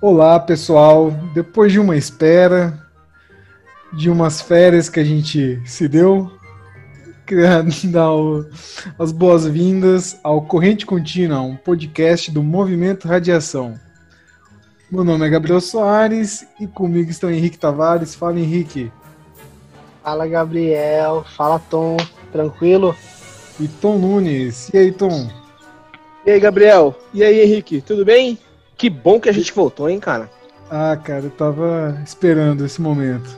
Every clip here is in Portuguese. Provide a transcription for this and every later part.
Olá, pessoal. Depois de uma espera, de umas férias que a gente se deu, queria dar o, as boas-vindas ao Corrente Contínua, um podcast do Movimento Radiação. Meu nome é Gabriel Soares e comigo estão Henrique Tavares. Fala, Henrique. Fala, Gabriel. Fala, Tom. Tranquilo? E Tom Nunes. E aí, Tom? E aí, Gabriel? E aí, Henrique? Tudo bem? Que bom que a gente voltou, hein, cara? Ah, cara, eu tava esperando esse momento.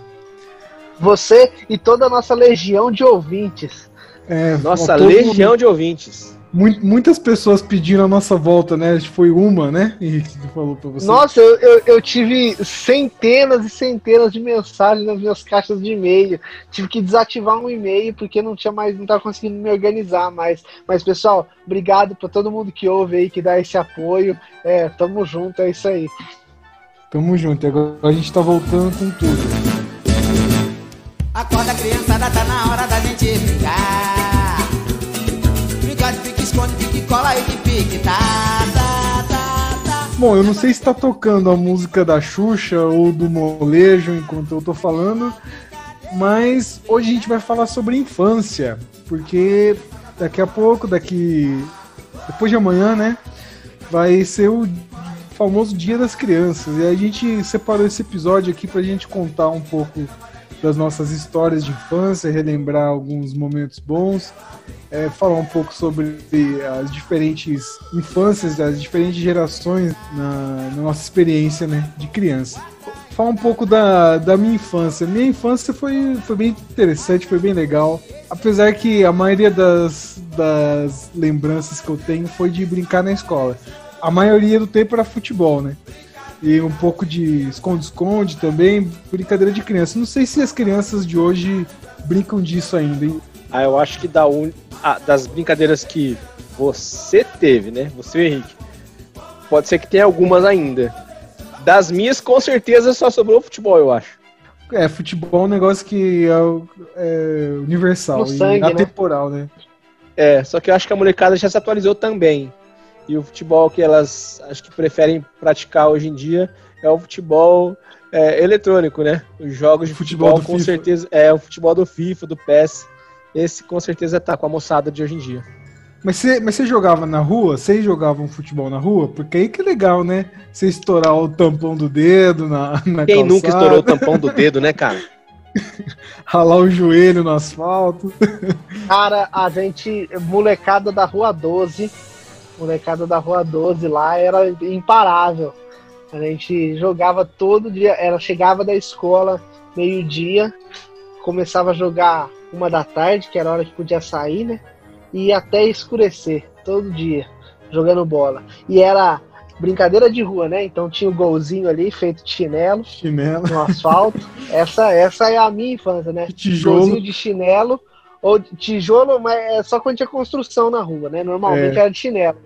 Você e toda a nossa legião de ouvintes. É, nossa legião mundo... de ouvintes. Muitas pessoas pediram a nossa volta, né? Foi uma, né, Henrique, que falou pra você. Nossa, eu, eu, eu, tive centenas e centenas de mensagens nas minhas caixas de e-mail. Tive que desativar um e-mail porque não tinha mais, não tava conseguindo me organizar mais. Mas, pessoal, obrigado pra todo mundo que ouve aí, que dá esse apoio. É, tamo junto, é isso aí. Tamo junto, agora a gente tá voltando com tudo. Acorda, criançada, tá na hora da gente brincar cola e que pique, tá, tá, tá, tá. Bom, eu não sei se tá tocando a música da Xuxa ou do molejo enquanto eu tô falando, mas hoje a gente vai falar sobre infância, porque daqui a pouco, daqui depois de amanhã, né, vai ser o famoso Dia das Crianças. E a gente separou esse episódio aqui pra gente contar um pouco das nossas histórias de infância, relembrar alguns momentos bons, é, falar um pouco sobre as diferentes infâncias, as diferentes gerações na, na nossa experiência né, de criança. Falar um pouco da, da minha infância. Minha infância foi, foi bem interessante, foi bem legal. Apesar que a maioria das, das lembranças que eu tenho foi de brincar na escola. A maioria do tempo era futebol, né? E um pouco de esconde-esconde também, brincadeira de criança. Não sei se as crianças de hoje brincam disso ainda. Hein? Ah, eu acho que da un... ah, das brincadeiras que você teve, né? Você, Henrique, pode ser que tenha algumas ainda. Das minhas, com certeza, só sobrou futebol, eu acho. É, futebol é um negócio que é, é universal sangue, e né? atemporal, né? né? É, só que eu acho que a molecada já se atualizou também. E o futebol que elas acho que preferem praticar hoje em dia é o futebol é, eletrônico, né? Os jogos de futebol, futebol com FIFA. certeza é o futebol do FIFA, do PES. Esse com certeza tá com a moçada de hoje em dia. Mas você, mas você jogava na rua? Vocês jogavam futebol na rua? Porque aí que é legal, né? Você estourar o tampão do dedo na, na Quem calçada. nunca estourou o tampão do dedo, né, cara? Ralar o joelho no asfalto. Cara, a gente, molecada da Rua 12, molecada da Rua 12 lá era imparável. A gente jogava todo dia, ela chegava da escola meio-dia, começava a jogar uma da tarde, que era a hora que podia sair, né? E até escurecer, todo dia, jogando bola. E era brincadeira de rua, né? Então tinha o um golzinho ali, feito de chinelo, chinelo. no asfalto. essa, essa é a minha infância, né? Tijolo. Golzinho de chinelo, ou tijolo, mas é só quando tinha construção na rua, né? Normalmente é. era de chinelo.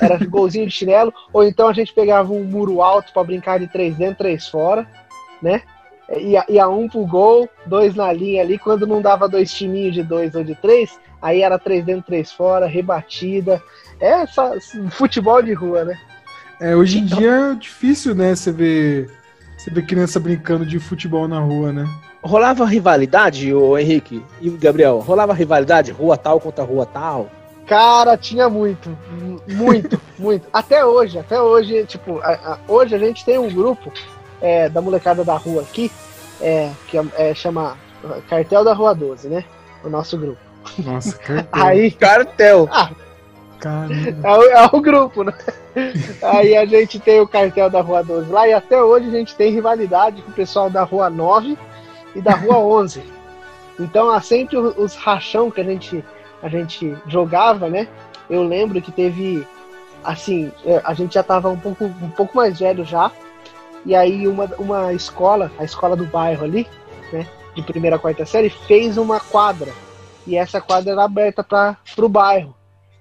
Era golzinho de chinelo, ou então a gente pegava um muro alto para brincar de três dentro, três fora, né? Ia, ia um pro gol, dois na linha ali. Quando não dava dois timinhos de dois ou de três, aí era três dentro, três fora, rebatida. É só, futebol de rua, né? É, hoje em então... dia é difícil, né? Você ver, você ver criança brincando de futebol na rua, né? Rolava rivalidade, o Henrique e o Gabriel? Rolava rivalidade, rua tal contra rua tal? Cara, tinha muito. Muito, muito. Até hoje, até hoje, tipo, a, a, hoje a gente tem um grupo é, da molecada da rua aqui, é, que é, é chama Cartel da Rua 12, né? O nosso grupo. Nossa, cartel. Aí, cartel. Ah, é, o, é o grupo, né? Aí a gente tem o cartel da Rua 12 lá e até hoje a gente tem rivalidade com o pessoal da Rua 9 e da Rua 11. Então há sempre os rachão que a gente a gente jogava, né? Eu lembro que teve, assim, é, a gente já estava um pouco, um pouco mais velho já, e aí uma, uma escola, a escola do bairro ali, né, de primeira a quarta série, fez uma quadra, e essa quadra era aberta para o bairro.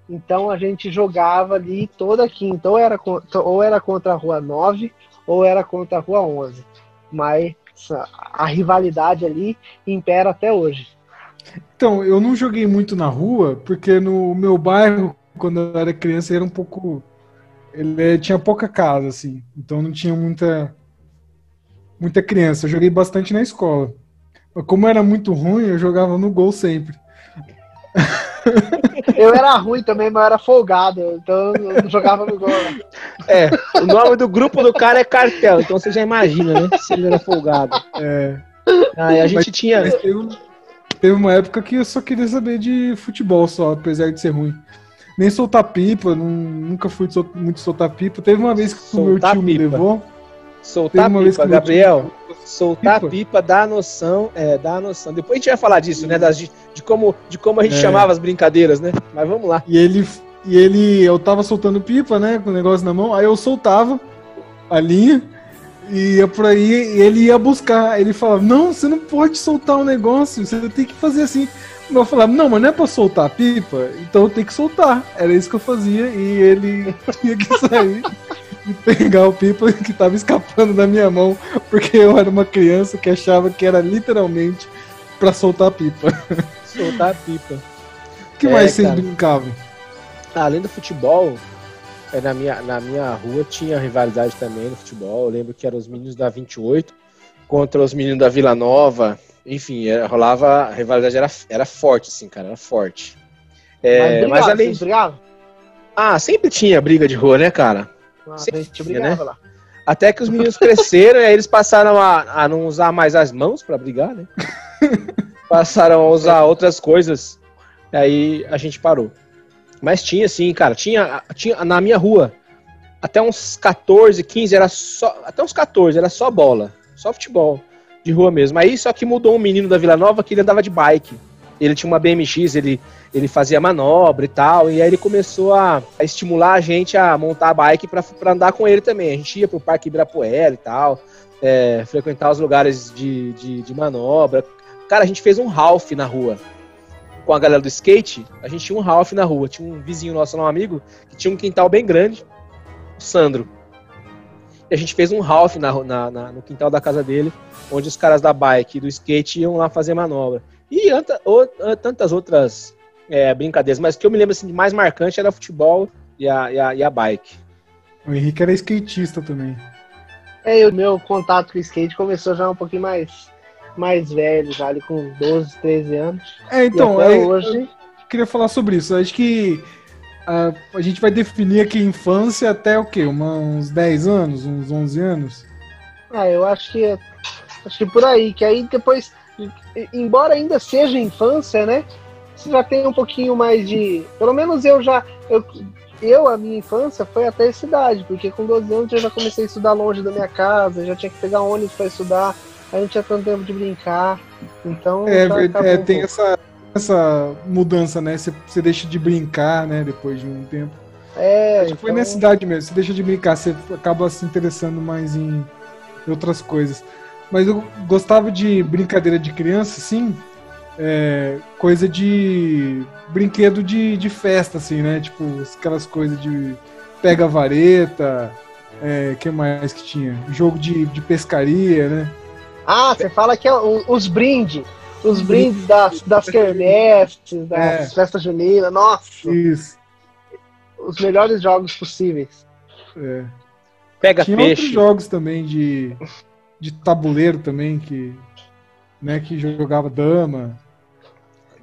Então a gente jogava ali toda quinta, ou era, ou era contra a Rua 9, ou era contra a Rua 11. Mas a rivalidade ali impera até hoje. Então, eu não joguei muito na rua, porque no meu bairro, quando eu era criança, era um pouco ele tinha pouca casa, assim, então não tinha muita muita criança. Eu joguei bastante na escola. Mas como era muito ruim, eu jogava no gol sempre. Eu era ruim também, mas eu era folgado, então eu jogava no gol. Né? É, o nome do grupo do cara é cartel, então você já imagina, né? Se ele era folgado. É. Aí a gente mas, tinha. Mas teve, teve uma época que eu só queria saber de futebol só, apesar de ser ruim nem soltar pipa, não, nunca fui muito soltar pipa. Teve uma vez que o meu tio pipa. me levou. Soltar pipa, Gabriel. Soltar pipa. pipa dá noção, é, dá noção. Depois a gente vai falar disso, né? Das, de, como, de como a gente é. chamava as brincadeiras, né? Mas vamos lá. E ele, e ele, eu tava soltando pipa, né? Com o negócio na mão, aí eu soltava a linha e ia por aí e ele ia buscar. Ele falava: Não, você não pode soltar um negócio, você tem que fazer assim. Eu falava, não, mas não é pra soltar a pipa, então eu tenho que soltar. Era isso que eu fazia e ele tinha que sair e pegar o pipa que tava escapando da minha mão, porque eu era uma criança que achava que era literalmente para soltar a pipa. Soltar a pipa. O que é, mais vocês brincavam? Além do futebol, é, na minha, na minha rua tinha rivalidade também no futebol. Eu lembro que eram os meninos da 28 contra os meninos da Vila Nova enfim, era, rolava, a rivalidade era, era forte, assim, cara, era forte. É, mas, mas além de... Ah, sempre tinha briga de rua, né, cara? Ah, sempre tinha, né? Lá. Até que os meninos cresceram e aí eles passaram a, a não usar mais as mãos para brigar, né? passaram a usar outras coisas. E aí a gente parou. Mas tinha, sim, cara. Tinha, tinha na minha rua. Até uns 14, 15 era só. Até uns 14 era só bola. Só futebol de rua mesmo. Aí só que mudou um menino da Vila Nova que ele andava de bike. Ele tinha uma BMX, ele, ele fazia manobra e tal, e aí ele começou a, a estimular a gente a montar a bike para andar com ele também. A gente ia pro Parque Ibirapuera e tal, é, frequentar os lugares de, de, de manobra. Cara, a gente fez um half na rua com a galera do skate, a gente tinha um half na rua. Tinha um vizinho nosso, um amigo, que tinha um quintal bem grande, o Sandro. E a gente fez um half na, na, na, no quintal da casa dele, onde os caras da bike e do skate iam lá fazer manobra. E anta, o, tantas outras é, brincadeiras, mas o que eu me lembro assim, de mais marcante era futebol e a, e a, e a bike. O Henrique era skatista também. É, o meu contato com o skate começou já um pouquinho mais, mais velho, já ali com 12, 13 anos. É, então, é, hoje. Eu queria falar sobre isso. Acho que a, a gente vai definir aqui infância até o quê? Uma, uns 10 anos, uns 11 anos? Ah, eu acho que é, acho que por aí, que aí depois, embora ainda seja infância, né? Você já tem um pouquinho mais de. Pelo menos eu já. Eu, eu, a minha infância foi até essa idade, porque com 12 anos eu já comecei a estudar longe da minha casa, já tinha que pegar ônibus para estudar, aí não tinha tanto tempo de brincar. Então. É, é tem essa, essa mudança, né? Você, você deixa de brincar, né? Depois de um tempo. É. Acho então... foi nessa idade mesmo. Você deixa de brincar, você acaba se interessando mais em outras coisas. Mas eu gostava de brincadeira de criança, sim. É, coisa de brinquedo de, de festa, assim, né? Tipo, aquelas coisas de pega vareta, é, que mais que tinha? Jogo de, de pescaria, né? Ah, você fala que é os brindes os brindes das, das quermesses, das é. festas juninas, nossa! Isso. Os melhores jogos possíveis. É. Pega Tinha peixe. outros jogos também de, de tabuleiro também, que, né, que jogava dama.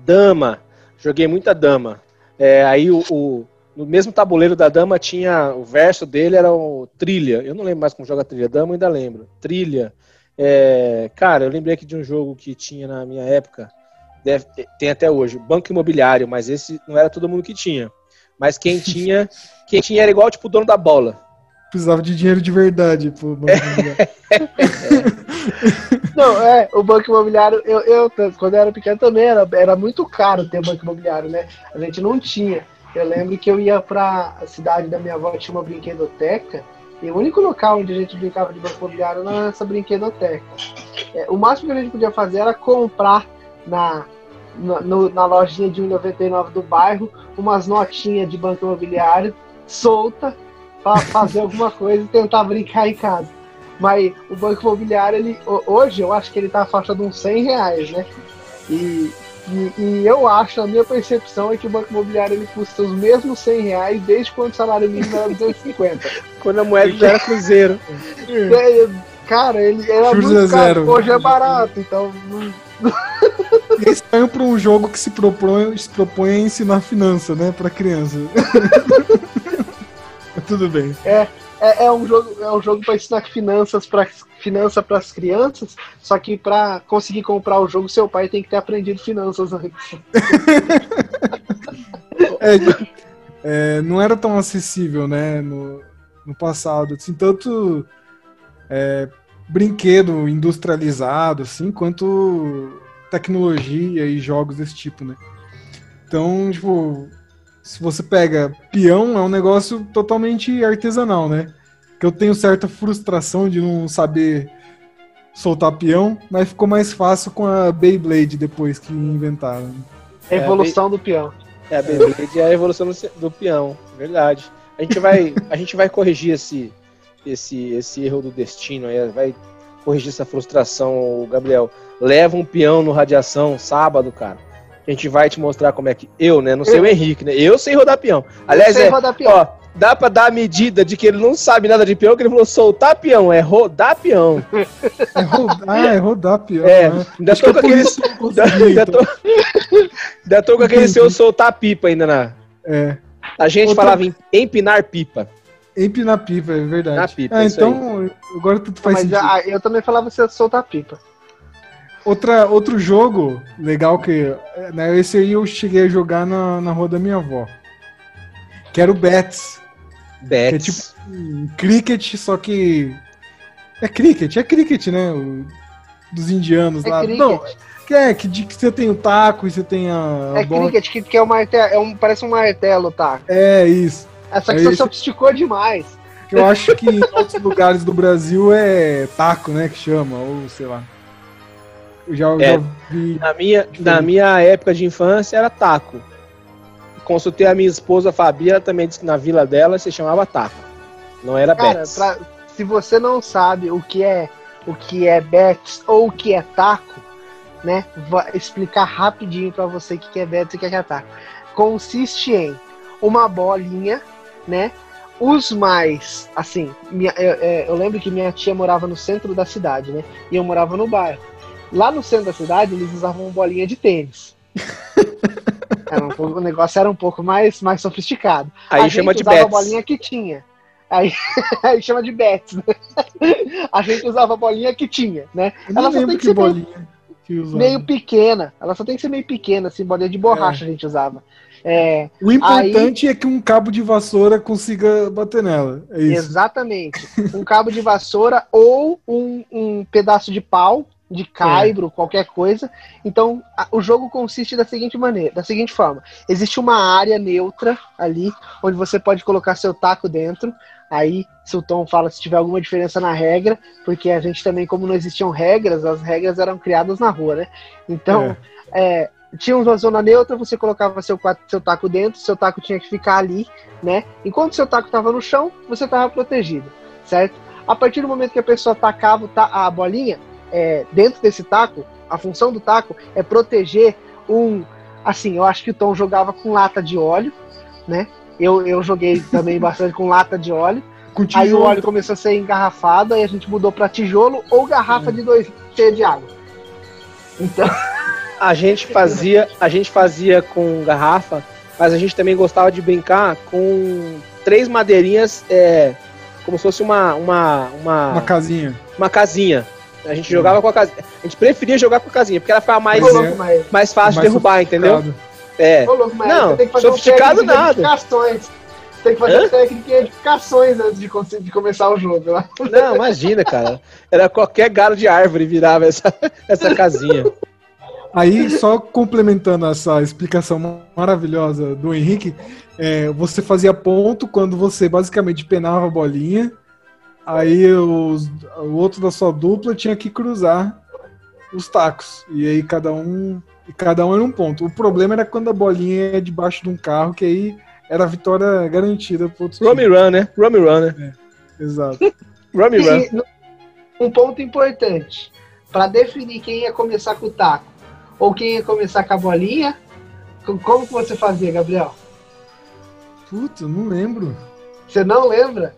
Dama. Joguei muita dama. É, aí o, o, no mesmo tabuleiro da dama tinha. O verso dele era o trilha. Eu não lembro mais como joga trilha. Dama ainda lembro. Trilha. É, cara, eu lembrei aqui de um jogo que tinha na minha época, deve, tem até hoje, Banco Imobiliário, mas esse não era todo mundo que tinha. Mas quem tinha, quem tinha era igual tipo o dono da bola. Precisava de dinheiro de verdade pro Banco Imobiliário. Não, é, o Banco Imobiliário, eu, eu quando eu era pequeno também era, era muito caro ter Banco Imobiliário, né? A gente não tinha. Eu lembro que eu ia pra cidade da minha avó, tinha uma brinquedoteca, e o único local onde a gente brincava de banco imobiliário era nessa brinquedoteca. É, o máximo que a gente podia fazer era comprar na, na, no, na lojinha de 1,99 do bairro umas notinhas de banco imobiliário solta para fazer alguma coisa e tentar brincar em casa. Mas o banco imobiliário, ele, hoje eu acho que ele tá a faixa de uns 100 reais, né? E E, e, eu acho, a minha percepção é que o Banco Imobiliário ele custa os mesmos 100 reais desde quando o salário mínimo era 250. quando a moeda já era cruzeiro. É, cara, ele era Juros muito caro, zero. hoje é barato, então... É estranho para um jogo que se propõe, se propõe a ensinar finança, né, para criança. Tudo bem. É, é, é, um jogo, é um jogo para ensinar finanças para finança para as crianças, só que para conseguir comprar o jogo, seu pai tem que ter aprendido finanças antes. é, é, não era tão acessível, né, no, no passado, assim, tanto é, brinquedo industrializado, assim, quanto tecnologia e jogos desse tipo, né. Então, tipo, se você pega peão, é um negócio totalmente artesanal, né? Que eu tenho certa frustração de não saber soltar peão, mas ficou mais fácil com a Beyblade depois que inventaram. A evolução é, do peão. É, a Beyblade é a evolução do peão, verdade. A gente vai, a gente vai corrigir esse, esse, esse erro do destino aí, vai corrigir essa frustração, Gabriel. Leva um peão no radiação sábado, cara a gente vai te mostrar como é que. Eu, né? Não sei eu. o Henrique, né? Eu sei rodar peão. Aliás, é, rodar peão. ó, dá pra dar a medida de que ele não sabe nada de peão, que ele falou soltar peão, é rodar peão. É rodar, ah, é rodar peão. É, né? ainda tô, é com aquele, ainda, tô, ainda tô com aquele seu soltar pipa ainda na. É. A gente Outra... falava em empinar pipa. Empinar pipa, é verdade. Na pipa, ah, então, aí. agora tudo faz Mas sentido. Já, eu também falava você soltar pipa. Outra, outro jogo legal que. Né, esse aí eu cheguei a jogar na, na rua da minha avó. Que era o Bets. Bets. Que é tipo um cricket, só que. É cricket, é cricket, né? O, dos indianos é lá. Cricket. Não, que é que, de, que você tem o taco e você tem a. a é bola. cricket, que, que é, um martelo, é um, parece um martelo, tá? É, isso. Essa que você sofisticou demais. Que eu acho que em outros lugares do Brasil é taco, né? Que chama, ou sei lá. Já, é, já vi. Na minha, na minha época de infância era taco. Consultei a minha esposa Fabi, ela também disse que na vila dela se chamava taco. Não era Cara, pra, se você não sabe o que é o que é Betis ou o que é taco, né? Vou explicar rapidinho para você o que é Betis e o que é taco. Consiste em uma bolinha, né? Os mais, assim, minha, eu, eu, lembro que minha tia morava no centro da cidade, né? E eu morava no bairro. Lá no centro da cidade, eles usavam bolinha de tênis. Um o negócio era um pouco mais, mais sofisticado. Aí a chama de usava a bolinha que tinha. Aí, aí chama de bets, né? A gente usava a bolinha que tinha, né? Ela só tem que, que ser bolinha meio, meio, pequena. Ela só tem que ser meio pequena, assim, bolinha de borracha é. a gente usava. É, o importante aí... é que um cabo de vassoura consiga bater nela. É Exatamente. um cabo de vassoura ou um, um pedaço de pau de caibro, é. qualquer coisa. Então, a, o jogo consiste da seguinte maneira, da seguinte forma: existe uma área neutra ali, onde você pode colocar seu taco dentro. Aí, se o Tom fala se tiver alguma diferença na regra, porque a gente também, como não existiam regras, as regras eram criadas na rua, né? Então, é. É, tinha uma zona neutra, você colocava seu, seu taco dentro, seu taco tinha que ficar ali, né? Enquanto seu taco estava no chão, você estava protegido, certo? A partir do momento que a pessoa tacava a bolinha, é, dentro desse taco, a função do taco é proteger um. Assim, eu acho que o Tom jogava com lata de óleo, né? Eu, eu joguei também bastante com lata de óleo. Aí o óleo começou a ser engarrafado, aí a gente mudou para tijolo ou garrafa hum. de dois cheia de água. Então. A gente fazia, a gente fazia com garrafa, mas a gente também gostava de brincar com três madeirinhas, é, como se fosse uma, uma, uma, uma casinha. Uma casinha. A gente jogava com a casinha. A gente preferia jogar com a casinha, porque ela ficava mais, é, mais, mais fácil mais de derrubar, entendeu? É. Louco, não, sofisticado nada. Tem que fazer Hã? técnica de edificações antes de, de, começar o jogo. Né? Não, imagina, cara. Era qualquer galho de árvore virava essa, essa casinha. Aí, só complementando essa explicação maravilhosa do Henrique, é, você fazia ponto quando você basicamente penava a bolinha Aí os, o outro da sua dupla tinha que cruzar os tacos. E aí cada um. E cada um era um ponto. O problema era quando a bolinha é debaixo de um carro, que aí era a vitória garantida pro outro Rummy Run, né? Rummy Run, né? É, exato. Rummy Run. Um ponto importante. para definir quem ia começar com o taco. ou quem ia começar com a bolinha. Como que você fazia, Gabriel? Puta, não lembro. Você não lembra?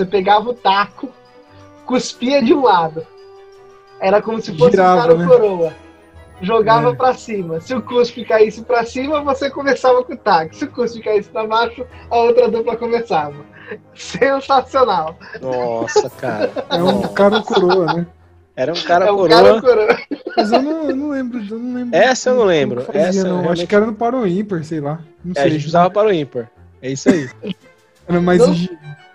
Você pegava o taco, cuspia de um lado. Era como se fosse Girava, um cara né? coroa. Jogava é. para cima. Se o cuspe caísse para cima, você começava com o taco. Se o cuspe caísse para baixo, a outra dupla começava. Sensacional. Nossa, cara. É um cara coroa, né? Era um cara, é um coroa. cara coroa. Mas eu não, eu não lembro, eu não lembro. Essa eu não lembro. Fazia, Essa não. Realmente... Acho que era no Paro ímpar, sei lá. Não é, sei. a gente usava Paro ímpar. É isso aí. Era mais não,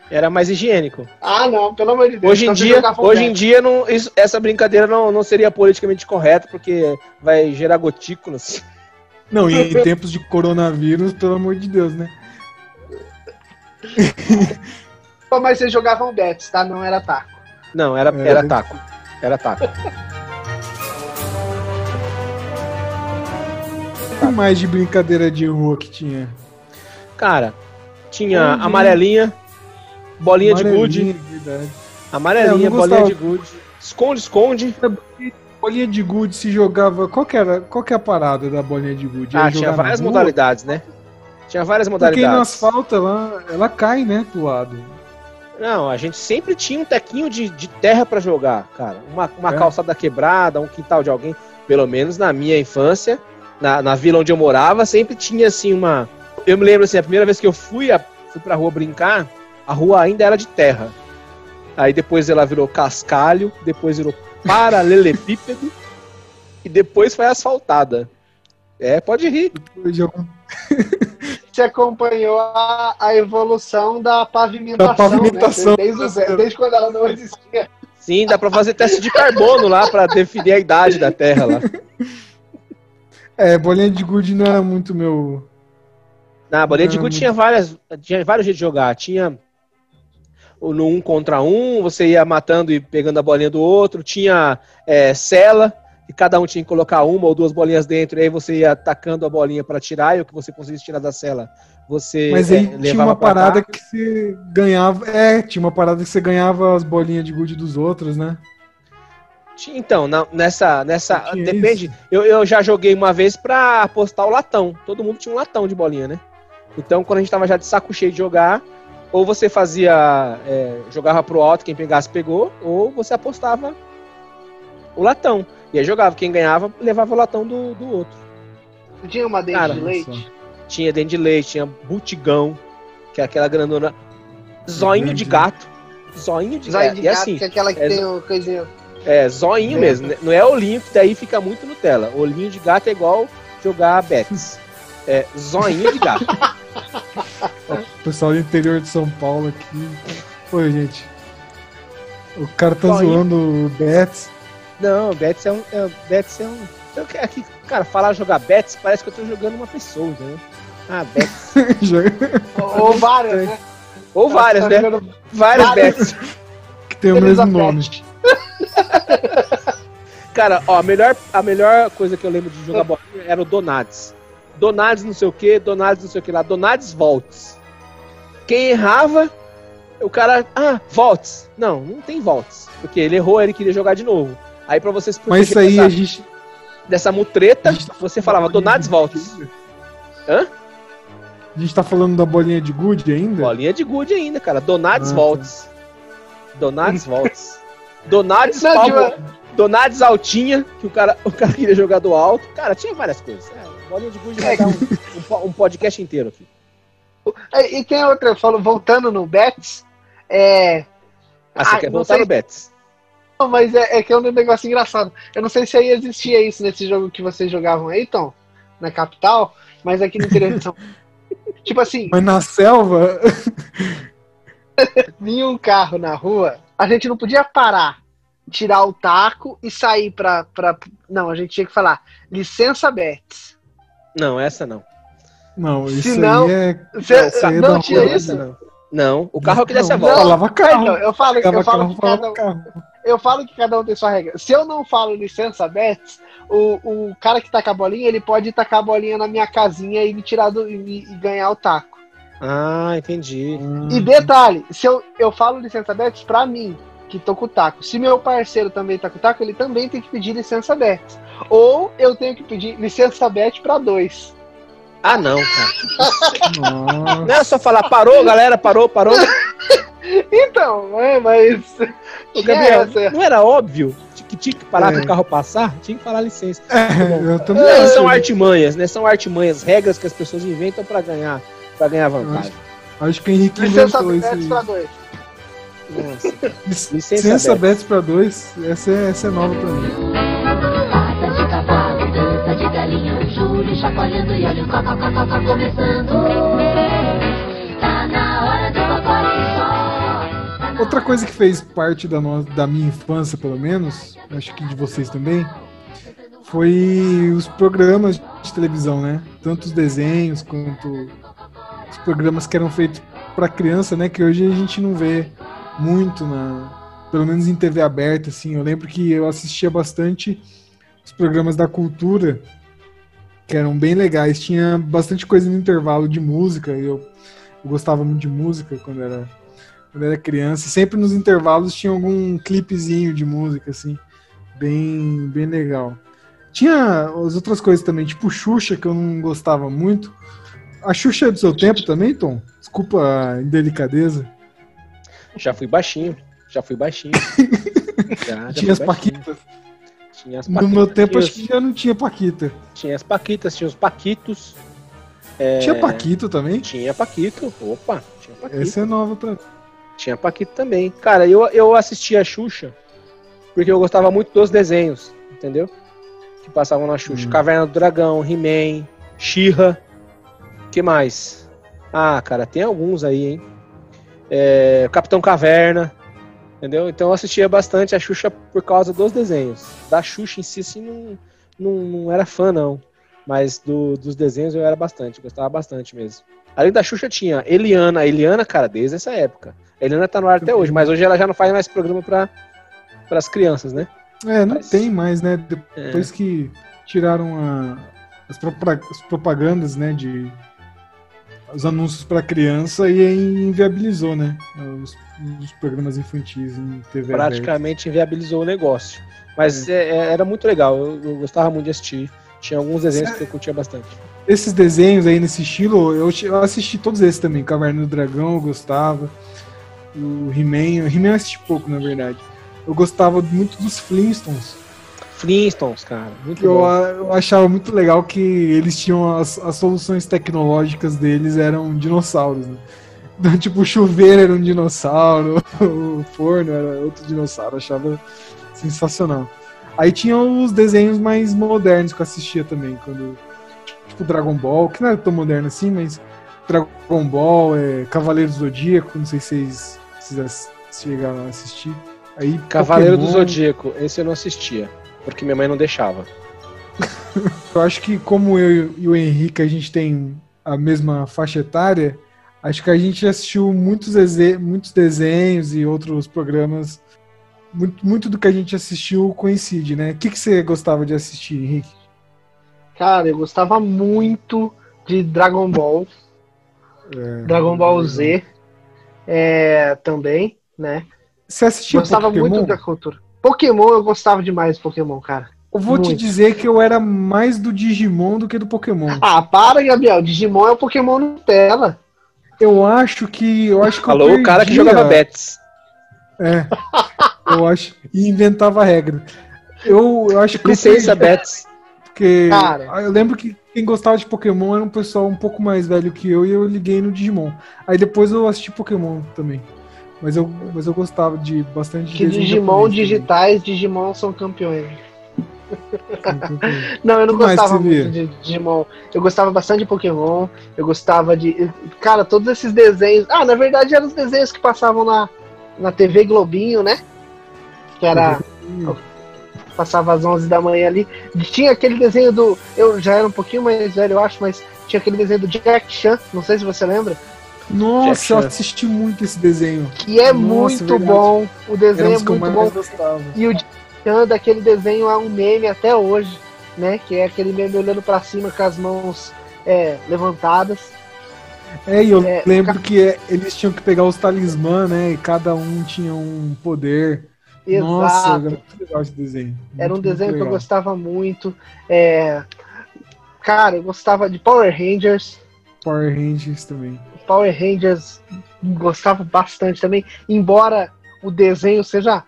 era mais higiênico. Ah, não, pelo amor de Deus. Hoje em dia, hoje em dia não, isso, essa brincadeira não, não seria politicamente correta, porque vai gerar gotículas. Não, e em tempos de coronavírus, pelo amor de Deus, né? Mas vocês jogavam bets, tá? Não era taco. Não, era, era, era taco. Era taco. O que mais de brincadeira de rua que tinha? Cara, tinha amarelinha, bolinha de gude. Amarelinha, é, bolinha de gude. Esconde, esconde. Bolinha de gude se jogava. Qual que era? Qual que é a parada da bolinha de gude? Ah, tinha várias modalidades, né? Tinha várias modalidades. Porque no asfalto ela, ela cai, né, do lado. Não, a gente sempre tinha um tequinho de, de terra para jogar, cara. Uma, uma é. calçada quebrada, um quintal de alguém. Pelo menos na minha infância, na, na vila onde eu morava, sempre tinha assim uma. Eu me lembro assim, a primeira vez que eu fui, a, fui pra rua brincar, a rua ainda era de terra. Aí depois ela virou cascalho, depois virou paralelepípedo e depois foi asfaltada. É, pode rir. Você acompanhou a, a evolução da pavimentação, da pavimentação né? desde, desde, quando ela não existia. Sim, dá pra fazer teste de carbono lá pra definir a idade da Terra lá. É, bolinha de gude não era muito meu. Na bolinha de gude tinha várias, tinha vários jeitos de jogar. Tinha no um contra um, você ia matando e pegando a bolinha do outro. Tinha é, cela, e cada um tinha que colocar uma ou duas bolinhas dentro, e aí você ia atacando a bolinha para tirar, e o que você conseguisse tirar da cela, você Mas aí é, tinha uma parada que você ganhava. É, tinha uma parada que você ganhava as bolinhas de gude dos outros, né? Então, na, nessa. nessa depende. Eu, eu já joguei uma vez pra apostar o latão. Todo mundo tinha um latão de bolinha, né? Então, quando a gente tava já de saco cheio de jogar, ou você fazia. É, jogava pro alto, quem pegasse pegou, ou você apostava o latão. E aí jogava. Quem ganhava, levava o latão do, do outro. Tinha uma dente Cara, de leite? Tinha dente de leite, tinha butigão, que é aquela grandona. Zoinho de gato. Zoinho de. De gato, assim, que é aquela que é, tem o coisinho. É, zoinho mesmo. Não é olhinho, que daí fica muito Nutella. Olhinho de gato é igual jogar Betis. É, zoinho de gato. o pessoal do interior de São Paulo aqui. Oi, gente. O cara tá zoinho. zoando o Betis. Não, Betis é um. É, Betis é um. Eu, aqui, cara, falar jogar Betis parece que eu tô jogando uma pessoa, entendeu? Ah, Betis. ou, ou várias, né? Ou várias, tá né? Várias Betis. Que tem o mesmo nome. cara, ó, a melhor, a melhor coisa que eu lembro de jogar bola era o Donades. Donades não sei o que, Donades não sei o que lá, Donades Volts. Quem errava, o cara. Ah, Volts. Não, não tem Volts. Porque ele errou, ele queria jogar de novo. Aí pra vocês Mas isso aí dessa, a gente. Dessa mutreta, tá você falava Donades Volts. Hã? A gente tá falando da bolinha de good ainda? Bolinha de good ainda, cara. Donades ah, Volts. Tá. Donades Volts. Donades. Donades Altinha, que o cara, o cara queria jogar do alto. Cara, tinha várias coisas. É, bolinha de good vai dar um, um, um, podcast inteiro aqui. E tem outra, falo, voltando no Bets. É... Ah, você ah, quer voltar sei... no Bets? Não, mas é, é, que é um negócio engraçado. Eu não sei se aí existia isso nesse jogo que vocês jogavam aí, Tom, na capital, mas aqui no interior de São Tipo assim. Mas na selva. vinha um carro na rua, a gente não podia parar, tirar o taco e sair pra. pra... Não, a gente tinha que falar licença Bets. Não, essa não. Não, isso Senão, aí é. Cê, não, não tinha isso? Não. não, o carro que desse a volta. Falava carro. eu falo, eu falo que cada, carro eu falo que cada um tem sua regra. Se eu não falo licença bets, o, o cara que taca a bolinha, ele pode tacar a bolinha na minha casinha e me tirar do, e, e ganhar o taco. Ah, entendi. E detalhe, se eu, eu falo licença bets pra mim, que tô com o taco. Se meu parceiro também tá com o taco, ele também tem que pedir licença bet. Ou eu tenho que pedir licença bet para dois. Ah, não, cara. Não é só falar parou, galera, parou, parou. então, é, mas. O Gabriel, essa... não era óbvio que tinha que parar é. o carro passar? Tinha que falar licença. É, eu também é, são artimanhas, né? São artimanhas, regras que as pessoas inventam para ganhar, para ganhar vantagem. Acho, acho que o Henrique licença inventou Pra dois. Nossa. Licença, licença Bets pra dois, essa é, essa é nova pra mim. Pata de cavalo, dança de galinha, o Júlio chacoalhando e olha o coca começando. Tá na hora do tá Outra coisa que fez parte da, no, da minha infância, pelo menos, acho que de vocês também, foi os programas de televisão, né? Tanto os desenhos quanto os programas que eram feitos para criança, né? Que hoje a gente não vê muito na, pelo menos em TV aberta, assim. Eu lembro que eu assistia bastante os programas da cultura, que eram bem legais. Tinha bastante coisa no intervalo de música. Eu, eu gostava muito de música quando era, quando era criança. Sempre nos intervalos tinha algum clipezinho de música, assim, bem, bem legal. Tinha as outras coisas também, tipo Xuxa, que eu não gostava muito. A Xuxa é do seu tempo também, Tom? Desculpa a indelicadeza. Já fui baixinho. Já fui baixinho. já, já tinha as paquitas. Tinha as paquitas. No meu tempo acho que já não tinha paquita. Tinha as paquitas, tinha os paquitos. É... Tinha paquito também? Tinha paquito. Opa, tinha paquito. Essa é nova pra Tinha paquito também. Cara, eu, eu assistia a Xuxa porque eu gostava muito dos desenhos, entendeu? Que passavam na Xuxa. Hum. Caverna do Dragão, He-Man, She-Ra. que mais? Ah, cara, tem alguns aí, hein? É, Capitão Caverna, entendeu? Então eu assistia bastante a Xuxa por causa dos desenhos. Da Xuxa em si, assim, não, não, não era fã, não. Mas do, dos desenhos eu era bastante, gostava bastante mesmo. Além da Xuxa tinha Eliana. A Eliana, cara, desde essa época. A Eliana tá no ar até hoje, mas hoje ela já não faz mais programa para as crianças, né? É, não mas, tem mais, né? Depois é. que tiraram a, as, propagandas, né, de os anúncios para criança e inviabilizou, né? Os, os, programas infantis em TV Praticamente aberta. inviabilizou o negócio. Mas é. É, era muito legal, eu, eu, gostava muito de assistir. Tinha alguns desenhos que eu curtia bastante. Esses desenhos aí nesse estilo, eu, eu assisti todos esses também. Caverna do Dragão, eu gostava. O He-Man, He-Man eu assisti pouco, na verdade. Eu gostava muito dos Flintstones. Flintstones, cara. Muito eu, eu, achava muito legal que eles tinham as, as soluções tecnológicas deles eram dinossauros, né? Então, tipo, o chuveiro era um dinossauro, o forno era outro dinossauro, achava sensacional. Aí tinha os desenhos mais modernos que eu assistia também, quando. Tipo Dragon Ball, que não era tão moderno assim, mas Dragon Ball, é, Cavaleiros do Zodíaco, não sei se vocês, vocês chegaram a assistir. Aí, Cavaleiro Pokémon... do Zodíaco, esse eu não assistia porque minha mãe não deixava. eu acho que como eu e o Henrique a gente tem a mesma faixa etária, acho que a gente assistiu muitos, muitos desenhos e outros programas. Muito, muito do que a gente assistiu coincide, né? O que, que você gostava de assistir, Henrique? Cara, eu gostava muito de Dragon Ball. É, Dragon Ball Z é, também, né? Você assistia Gostava Pokémon? muito da cultura. Pokémon, eu gostava demais de Pokémon, cara. Eu vou Muito. te dizer que eu era mais do Digimon do que do Pokémon. Ah, para, Gabriel. Digimon é o Pokémon Nutella. Eu acho que. Eu acho que Falou o cara que jogava Bets. É. eu acho. E inventava regra. Eu, eu acho que. Licença, eu Bets. Porque cara. eu lembro que quem gostava de Pokémon era um pessoal um pouco mais velho que eu e eu liguei no Digimon. Aí depois eu assisti Pokémon também. Mas eu, mas eu gostava de bastante Que Digimon digitais, também. Digimon são campeões. não, eu não que gostava muito de Digimon. Eu gostava bastante de Pokémon. Eu gostava de. Cara, todos esses desenhos. Ah, na verdade eram os desenhos que passavam na, na TV Globinho, né? Que era. Passava às 11 da manhã ali. Tinha aquele desenho do. Eu já era um pouquinho mais velho, eu acho, mas tinha aquele desenho do Jack Chan. Não sei se você lembra. Nossa, eu assisti muito esse desenho. Que é Nossa, muito verdade. bom. O desenho é muito bom. Gostava. E o Chan daquele desenho é um meme até hoje, né? Que é aquele meme olhando para cima com as mãos é, levantadas. É, e eu é, lembro que é, eles tinham que pegar os talismã, né? E cada um tinha um poder. Exato. Nossa, era muito legal esse desenho. Muito, era um desenho que eu gostava muito. É... Cara, eu gostava de Power Rangers. Power Rangers também. Power Rangers gostava bastante também, embora o desenho seja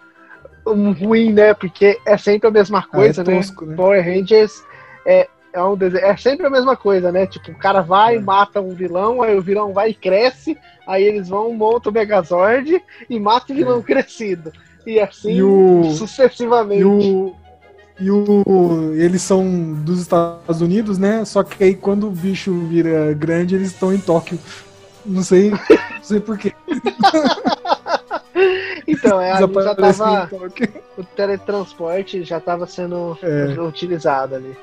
ruim, né? Porque é sempre a mesma coisa, ah, é tosco, né? né? Power Rangers é, é, um desenho, é sempre a mesma coisa, né? Tipo, o cara vai, é. mata um vilão, aí o vilão vai e cresce, aí eles vão, montam o Megazord e matam o vilão é. crescido. E assim e o, sucessivamente. E, o, e o, eles são dos Estados Unidos, né? Só que aí quando o bicho vira grande, eles estão em Tóquio. Não sei, não sei porquê. Então, é, já tava. O teletransporte já estava sendo é. utilizado ali.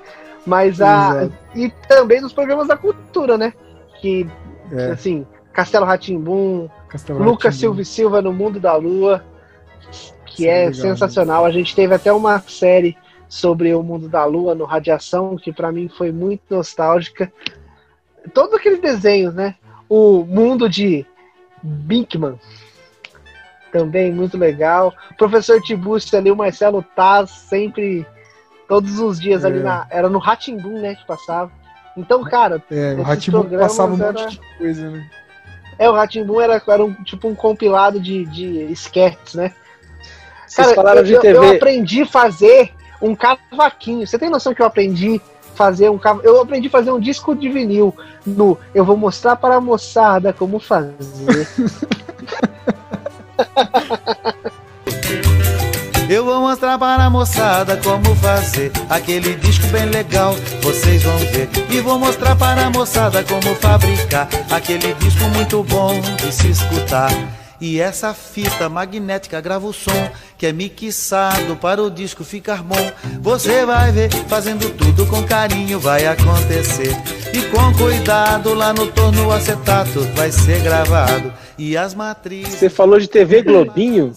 Mas a. E também nos programas da cultura, né? Que, é. assim, Castelo Ratimbum, Lucas Silva Silva no Mundo da Lua, que é, é legal, sensacional. Né? A gente teve até uma série sobre o mundo da Lua no Radiação, que para mim foi muito nostálgica. Todos aqueles desenhos, né? O mundo de Binkman, também muito legal. O professor Tiburcio ali, o Marcelo Taz, sempre, todos os dias é. ali na. Era no Ratimbum, né, que passava. Então, cara, é, o Ratimbum passava um monte de coisa, né? É, o Ratimbum era, era um, tipo um compilado de, de sketches, né? Vocês cara, falaram eu, de TV. Eu aprendi a fazer um cavaquinho. Você tem noção que eu aprendi fazer um cav... Eu aprendi a fazer um disco de vinil no Eu vou mostrar para a moçada como fazer. Eu vou mostrar para a moçada como fazer aquele disco bem legal, vocês vão ver. E vou mostrar para a moçada como fabricar aquele disco muito bom de se escutar. E essa fita magnética grava o som que é mixado para o disco ficar bom. Você vai ver, fazendo tudo com carinho vai acontecer. E com cuidado lá no torno acetato vai ser gravado. E as matrizes. Você falou de TV Globinho?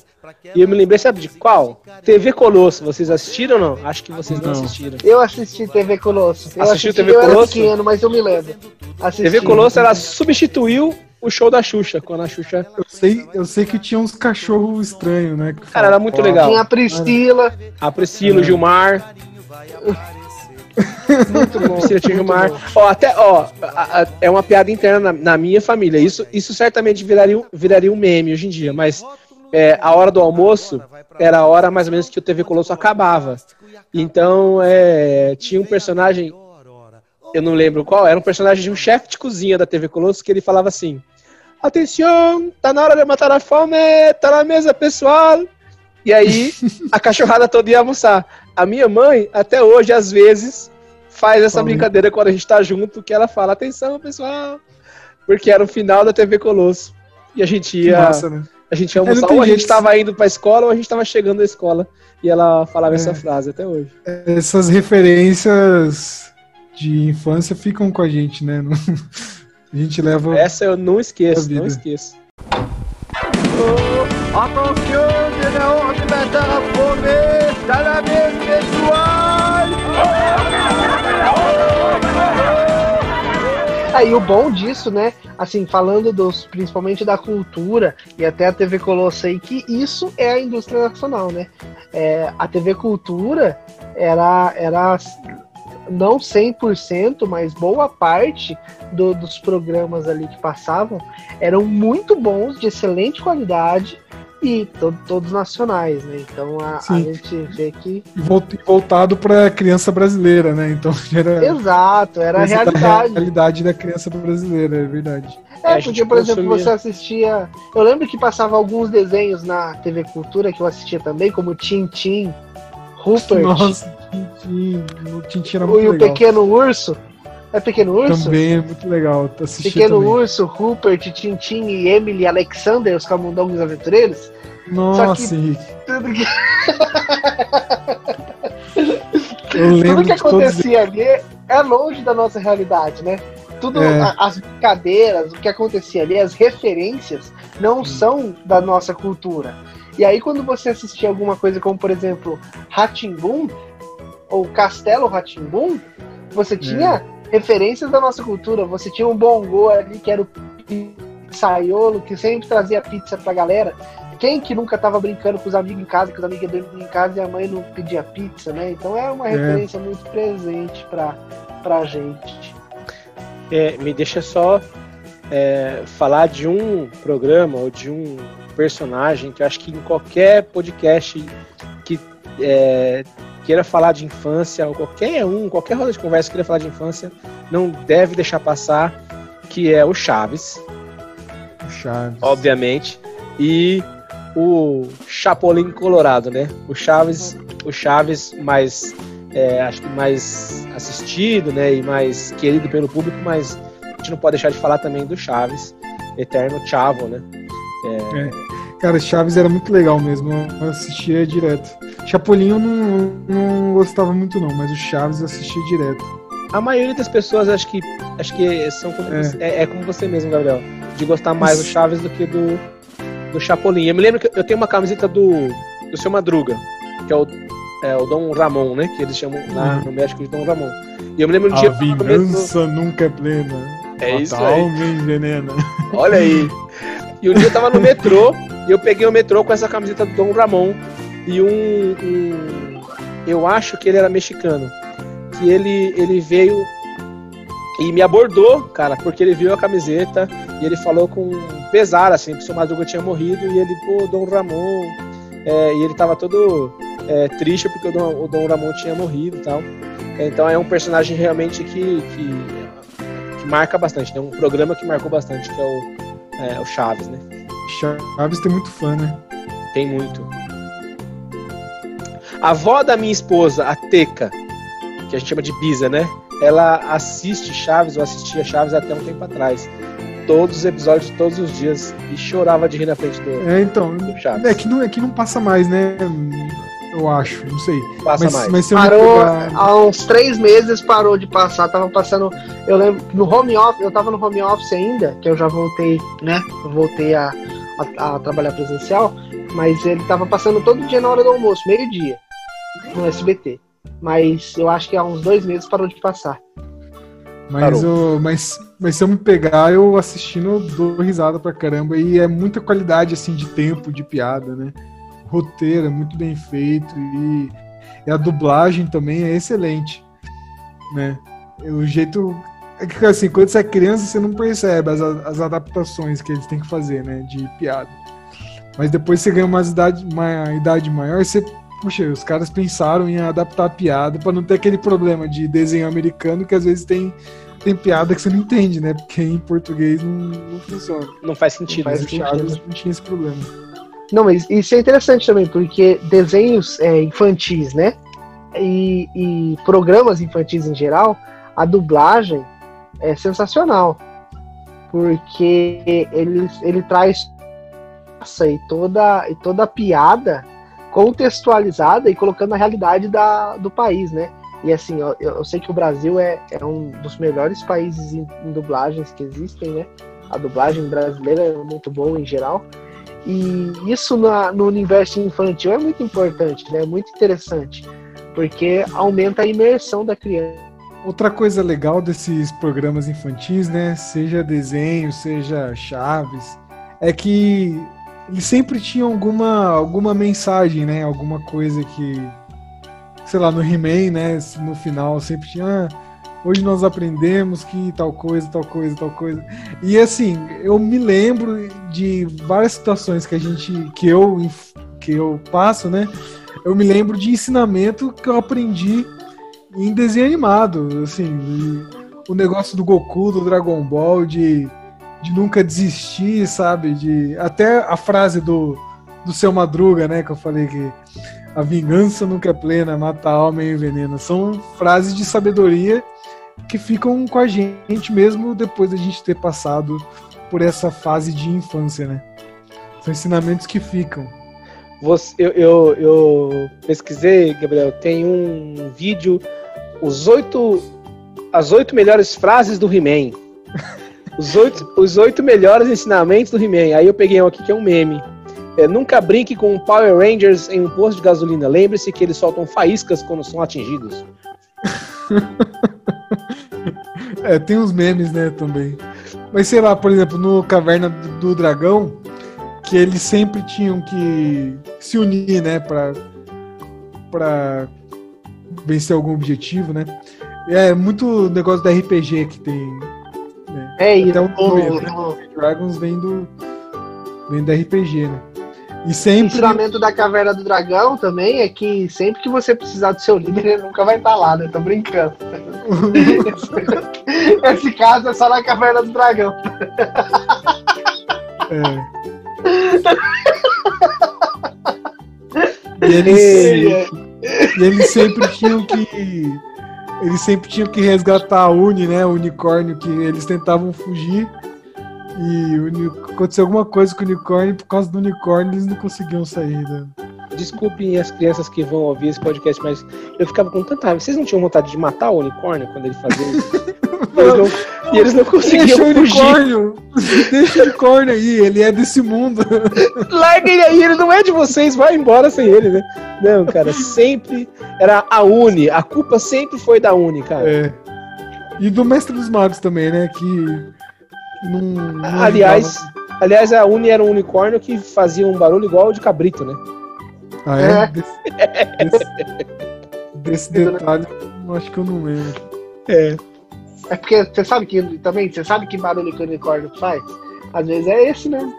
E eu me lembrei, sabe de qual? TV Colosso. Vocês assistiram ou não? Acho que vocês não, não assistiram. Eu assisti TV Colosso. Eu Assistiu assisti, TV Colosso? Eu era pequeno, mas eu me lembro. Assisti. TV Colosso, ela substituiu o show da Xuxa, quando a Xuxa. Eu sei, eu sei que tinha uns cachorros estranhos, né? Cara, era muito legal. Tinha a Priscila. A Priscila, o Gilmar. muito bom. Priscila, tinha Gilmar. Ó, até, ó, a, a, é uma piada interna na, na, minha família. Isso, isso certamente viraria, viraria um meme hoje em dia, mas é, a hora do almoço era a hora mais ou menos que o TV Colosso acabava. Então, é, tinha um personagem eu não lembro qual, era um personagem de um chefe de cozinha da TV Colosso que ele falava assim: Atenção, tá na hora de matar a fome, tá na mesa, pessoal. E aí a cachorrada toda ia almoçar. A minha mãe, até hoje, às vezes, faz essa brincadeira quando a gente tá junto, que ela fala: Atenção, pessoal. Porque era o final da TV Colosso. E a gente ia. Massa, né? A gente ia almoçar, ou a gente estava indo pra escola, ou a gente estava chegando na escola. E ela falava é. essa frase até hoje. Essas referências de infância ficam com a gente, né? a gente leva. Essa eu não esqueço, não esqueço. Atenção, Aí o bom disso, né? Assim, falando dos, principalmente da cultura e até a TV Colosso aí, que isso é a indústria nacional, né? É, a TV Cultura era, era não 100%, mas boa parte do, dos programas ali que passavam eram muito bons, de excelente qualidade e to, todos nacionais, né? Então a, a, gente vê que. Voltado para a criança brasileira, né? Então era. Exato, era a realidade. A realidade da criança brasileira, é verdade. É, porque, por exemplo, você assistia. Eu lembro que passava alguns desenhos na TV Cultura que eu assistia também, como Tintim, Rupert. Nossa, O Tintin era muito e legal. E o Pequeno Urso. É Pequeno Urso? Também é muito legal. Pequeno também. Urso, Rupert, Tintin e Emily Alexander, os camundongos aventureiros. Nossa, Henrique. Tudo que... tudo que acontecia todos... ali é longe da nossa realidade, né? Tudo, é. as brincadeiras, o que acontecia ali, as referências não hum. são da nossa cultura. E aí, quando você assistia alguma coisa como, por exemplo, Ratimbum, ou Castelo Ratimbum, você tinha referências da nossa cultura. Você tinha um bongo ali que era o pizzaiolo, que sempre trazia pizza pra galera. Quem que nunca tava brincando com os amigos em casa, que os amigos dormiam em casa e a mãe não pedia pizza, né? Então é uma é. referência muito presente pra, pra gente. É, me deixa só é, falar de um programa ou de um personagem que eu acho que em qualquer podcast que é, queira falar de infância, ou qualquer um, qualquer roda de conversa que queira falar de infância, não deve deixar passar, que é o Chaves. O Chaves. Obviamente. E o Chapolin Colorado, né? O Chaves, o Chaves mais, é, acho que mais assistido, né? E mais querido pelo público, mas a gente não pode deixar de falar também do Chaves, Eterno Chavo, né? É... É. Cara, Chaves era muito legal mesmo, eu assistia direto. Chapolin eu não, não gostava muito não, mas o Chaves eu assistia direto. A maioria das pessoas acho que acho que são como é. Você, é, é, como você mesmo, Gabriel, de gostar mais Isso. do Chaves do que do, do Chapolin. Eu me lembro que eu tenho uma camiseta do, do seu Madruga, que é o, é o Dom Ramon, né? Que eles chamam lá uhum. no México de Dom Ramon. E eu me lembro um a dia. Vingança nunca é plena. É isso aí. envenena. Olha aí. E um dia eu tava no metrô e eu peguei o metrô com essa camiseta do Dom Ramon e um, um, eu acho que ele era mexicano, que ele ele veio e me abordou, cara, porque ele viu a camiseta e ele falou com pesar assim, que o seu Madruga tinha morrido e ele, pô, Dom Ramon, é, e ele tava todo é, triste porque o Dom, o Dom Ramon tinha morrido e tal. Então é um personagem realmente que, que, que marca bastante, né? Um programa que marcou bastante, que é o, é, o Chaves, né? Chaves tem muito fã, né? Tem muito. A avó da minha esposa, a Teca, que a gente chama de Bisa, né? Ela assiste Chaves, ou assistia Chaves até um tempo atrás. Todos os episódios, todos os dias. E chorava de rir na frente do, é, então, do Chaves. É que, não, é que não passa mais, né? Eu acho, não sei. Passa mas, mais. Mas parou pegar... há uns três meses, parou de passar. Tava passando. Eu lembro no home office, eu tava no home office ainda, que eu já voltei, né? Eu voltei a a, a trabalhar presencial, mas ele estava passando todo dia na hora do almoço, meio-dia, no SBT. Mas eu acho que há uns dois meses parou de passar. Mas, eu, mas, mas se eu me pegar, eu assistindo, dou risada pra caramba. E é muita qualidade, assim, de tempo, de piada, né? O roteiro é muito bem feito e, e a dublagem também é excelente, né? O jeito é que assim, quando você é criança, você não percebe as, as adaptações que eles têm que fazer, né? De piada. Mas depois você ganha uma idade, uma idade maior, você. Puxa, os caras pensaram em adaptar a piada para não ter aquele problema de desenho americano que às vezes tem, tem piada que você não entende, né? Porque em português não, não funciona. Não faz sentido. Não faz né? sentido. não tinha esse problema. Não, mas isso é interessante também, porque desenhos é, infantis, né? E, e programas infantis em geral, a dublagem é sensacional. Porque ele, ele traz e toda, e toda a piada contextualizada e colocando a realidade da, do país, né? E assim, eu, eu sei que o Brasil é, é um dos melhores países em, em, dublagens que existem, né? A dublagem brasileira é muito boa em geral. E isso na, no universo infantil é muito importante, né? É muito interessante. Porque aumenta a imersão da criança Outra coisa legal desses programas infantis, né, seja desenho, seja chaves, é que eles sempre tinham alguma, alguma mensagem, né, alguma coisa que, sei lá, no He-Man, né, no final sempre tinha, ah, hoje nós aprendemos que tal coisa, tal coisa, tal coisa. E assim, eu me lembro de várias situações que a gente, que eu, que eu passo, né, eu me lembro de ensinamento que eu aprendi em desenho animado, assim, o negócio do Goku, do Dragon Ball, de, de nunca desistir, sabe? De até a frase do, do seu Madruga, né, que eu falei que a vingança nunca é plena, mata a alma e envenena. São frases de sabedoria que ficam com a gente mesmo depois da gente ter passado por essa fase de infância, né? São ensinamentos que ficam. Você, eu, eu, eu pesquisei, Gabriel, tem um vídeo os oito, as oito melhores frases do He-Man. Os oito, os oito melhores ensinamentos do He-Man. Aí eu peguei um aqui que é um meme. É, nunca brinque com Power Rangers em um posto de gasolina. Lembre-se que eles soltam faíscas quando são atingidos. É, tem uns memes, né, também. Mas sei lá, por exemplo, no Caverna do Dragão, que eles sempre tinham que se unir, né, pra, pra vencer algum objetivo, né? É muito negócio da RPG que tem. É isso. Até o nome, né? Dragons vem do, vem do RPG, né? E sempre... O ensinamento da Caverna do Dragão também é que sempre que você precisar do seu líder, ele nunca vai estar lá, né? Tô brincando. Esse caso é só na Caverna do Dragão. É. E eles, e eles sempre tinham que. Eles sempre tinham que resgatar a Uni, né? O unicórnio, que eles tentavam fugir. E aconteceu alguma coisa com o unicórnio, por causa do unicórnio eles não conseguiam sair. Né? Desculpem as crianças que vão ouvir esse podcast, mas eu ficava com tanta raiva. Vocês não tinham vontade de matar o unicórnio quando ele fazia isso? não, e eles não conseguiam Deixa fugir. Unicórnio. Deixa o unicórnio aí, ele é desse mundo. Larga ele aí, ele não é de vocês, vai embora sem ele, né? Não, cara, sempre era a Uni, a culpa sempre foi da Uni, cara. É. E do Mestre dos Magos também, né? Que não, não aliás, aliás, a Uni era um unicórnio que fazia um barulho igual ao de cabrito, né? Ah, é? é. Desse, desse, desse detalhe, eu acho que eu não lembro. É. É porque você sabe que também, você sabe que barulho que o unicórnio faz? Às vezes é esse, né?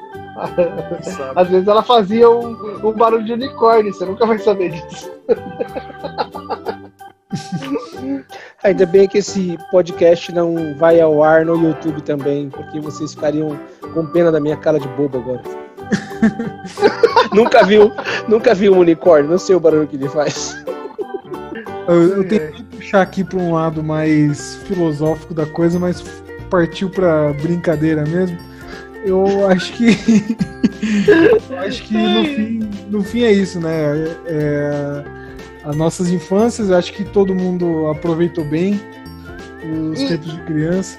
Às vezes ela fazia um, um barulho de unicórnio, você nunca vai saber disso. Ainda bem que esse podcast não vai ao ar no YouTube também, porque vocês ficariam com pena da minha cara de bobo agora. nunca viu, nunca viu um unicórnio, não sei o barulho que ele faz. Eu, eu tentei puxar aqui para um lado mais filosófico da coisa, mas partiu para brincadeira mesmo. Eu acho que eu acho que no fim, no fim é isso, né? É, as nossas infâncias, acho que todo mundo aproveitou bem os e, tempos de criança.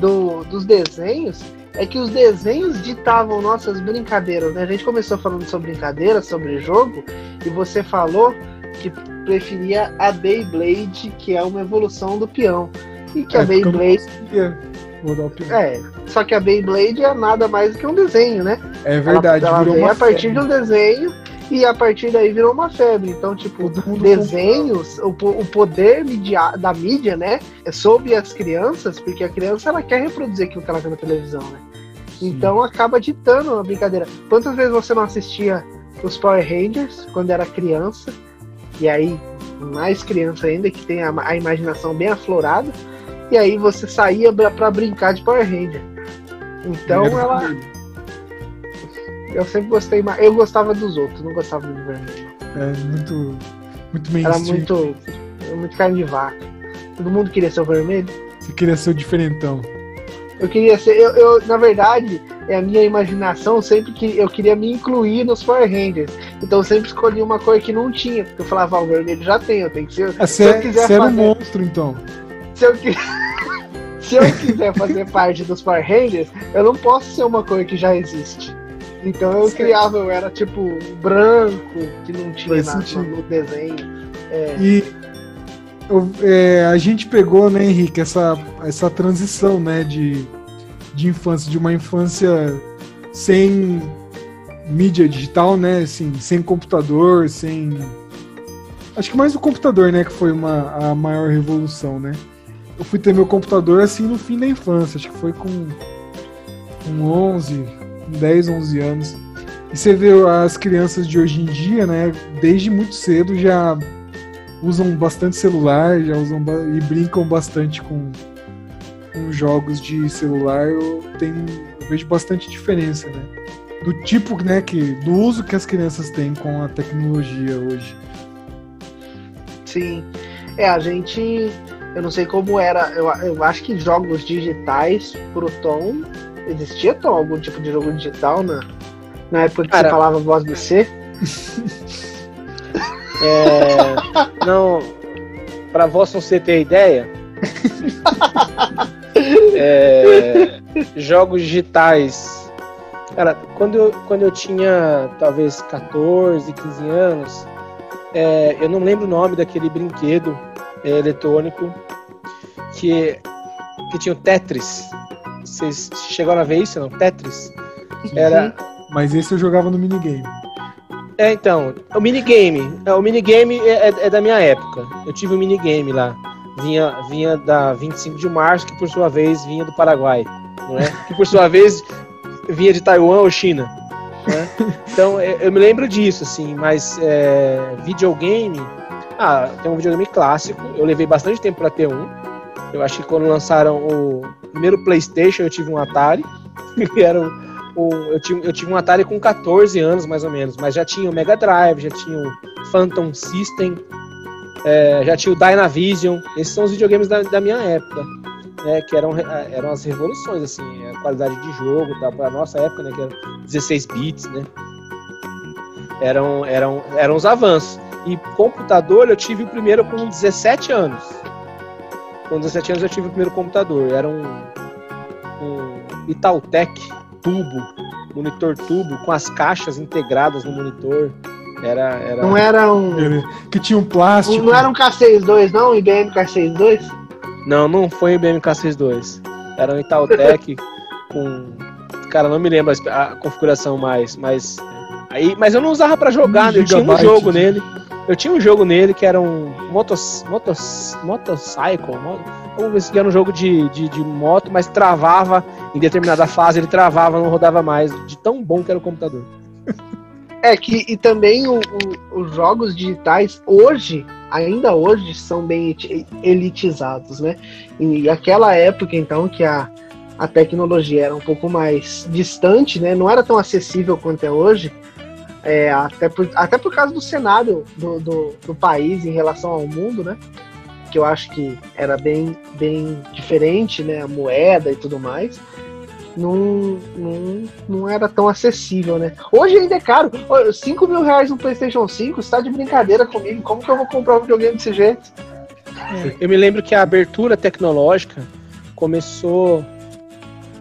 Do, dos desenhos, é que os desenhos ditavam nossas brincadeiras, né? A gente começou falando sobre brincadeira, sobre jogo, e você falou que preferia a Beyblade, que é uma evolução do peão. E que é, a Beyblade. É, só que a Beyblade é nada mais do que um desenho, né? É verdade, ela, ela virou a partir febre. de um desenho e a partir daí virou uma febre. Então, tipo, desenhos, o, o poder media, da mídia, né, é sobre as crianças, porque a criança ela quer reproduzir aquilo que ela vê na televisão, né? Então acaba ditando a brincadeira. Quantas vezes você não assistia os Power Rangers quando era criança? E aí, mais criança ainda, que tem a, a imaginação bem aflorada, e aí você saía para brincar de Power Ranger. Então ela. Eu sempre gostei mais. Eu gostava dos outros, não gostava do vermelho. É muito. Muito mainstream. Era muito. Muito carne de vaca. Todo mundo queria ser o vermelho. Você queria ser o diferentão. Eu queria ser. Eu, eu, na verdade, é a minha imaginação sempre que eu queria me incluir nos Power Rangers. Então eu sempre escolhi uma cor que não tinha. Porque eu falava, ah, o vermelho já tem, eu tenho que ser. Ah, se eu quiser você fazer, um monstro, então. Se eu, se eu quiser fazer parte dos Power Rangers, eu não posso ser uma cor que já existe. Então eu criava, eu era tipo branco, que não tinha nada no desenho. É. E eu, é, a gente pegou, né, Henrique, essa, essa transição, né, de, de infância, de uma infância sem mídia digital, né, assim, sem computador, sem... Acho que mais o computador, né, que foi uma, a maior revolução, né. Eu fui ter meu computador, assim, no fim da infância, acho que foi com, com 11, 10, 11 anos. E você vê as crianças de hoje em dia, né, desde muito cedo já usam bastante celular, já usam e brincam bastante com, com jogos de celular. Eu tenho eu vejo bastante diferença, né? Do tipo, né, que do uso que as crianças têm com a tecnologia hoje. Sim. É, a gente eu não sei como era, eu, eu acho que jogos digitais pro Tom Existia Tom, algum tipo de jogo digital na, na época que Cara, você falava voz do C? É, não, para vós não ser ter ideia, é, jogos digitais. Cara, quando eu, quando eu tinha talvez 14, 15 anos, é, eu não lembro o nome daquele brinquedo é, eletrônico que que tinha o Tetris. Vocês chegaram a ver isso, não? Tetris. Era... Mas esse eu jogava no minigame. É, então, o minigame. É, o minigame é, é, é da minha época. Eu tive um minigame lá. Vinha, vinha da 25 de março, que por sua vez vinha do Paraguai. Não é? Que por sua vez vinha de Taiwan ou China. Né? Então eu me lembro disso, assim, mas é, videogame. Ah, tem um videogame clássico. Eu levei bastante tempo para ter um. Eu acho que quando lançaram o primeiro PlayStation eu tive um Atari. Que era o, o, eu, tive, eu tive um Atari com 14 anos, mais ou menos. Mas já tinha o Mega Drive, já tinha o Phantom System, é, já tinha o Dynavision. Esses são os videogames da, da minha época né, que eram, eram as revoluções, assim, a qualidade de jogo, tá, para nossa época, né, que era 16 bits, né, eram, eram, eram os avanços. E computador eu tive o primeiro com 17 anos. Com 17 anos eu tive o primeiro computador, era um, um Itautec tubo, monitor tubo, com as caixas integradas no monitor. Era, era... Não era um. Que tinha um plástico. Não era um K62, não? IBM K62? Não, não foi IBM K62. Era um Itautec com. Cara, não me lembro a, configuração mais, mas. Aí, mas eu não usava para jogar, um né? eu tinha um jogo nele. Eu tinha um jogo nele que era um motos, motos, motorcycle. Vamos ver se era um jogo de, de, de, moto, mas travava em determinada fase, ele travava, não rodava mais, de tão bom que era o computador. É que e também o, o, os jogos digitais hoje ainda hoje são bem elitizados, né? E aquela época, então, que a, a tecnologia era um pouco mais distante, né? Não era tão acessível quanto é hoje, é, até, por, até por causa do cenário do, do, do, país em relação ao mundo, né? Que eu acho que era bem, bem diferente, né? A moeda e tudo mais não, não, não era tão acessível, né? Hoje ainda é caro. 5 mil reais no PlayStation 5, você tá de brincadeira comigo. Como que eu vou comprar um videogame desse jeito? É, eu me lembro que a abertura tecnológica começou.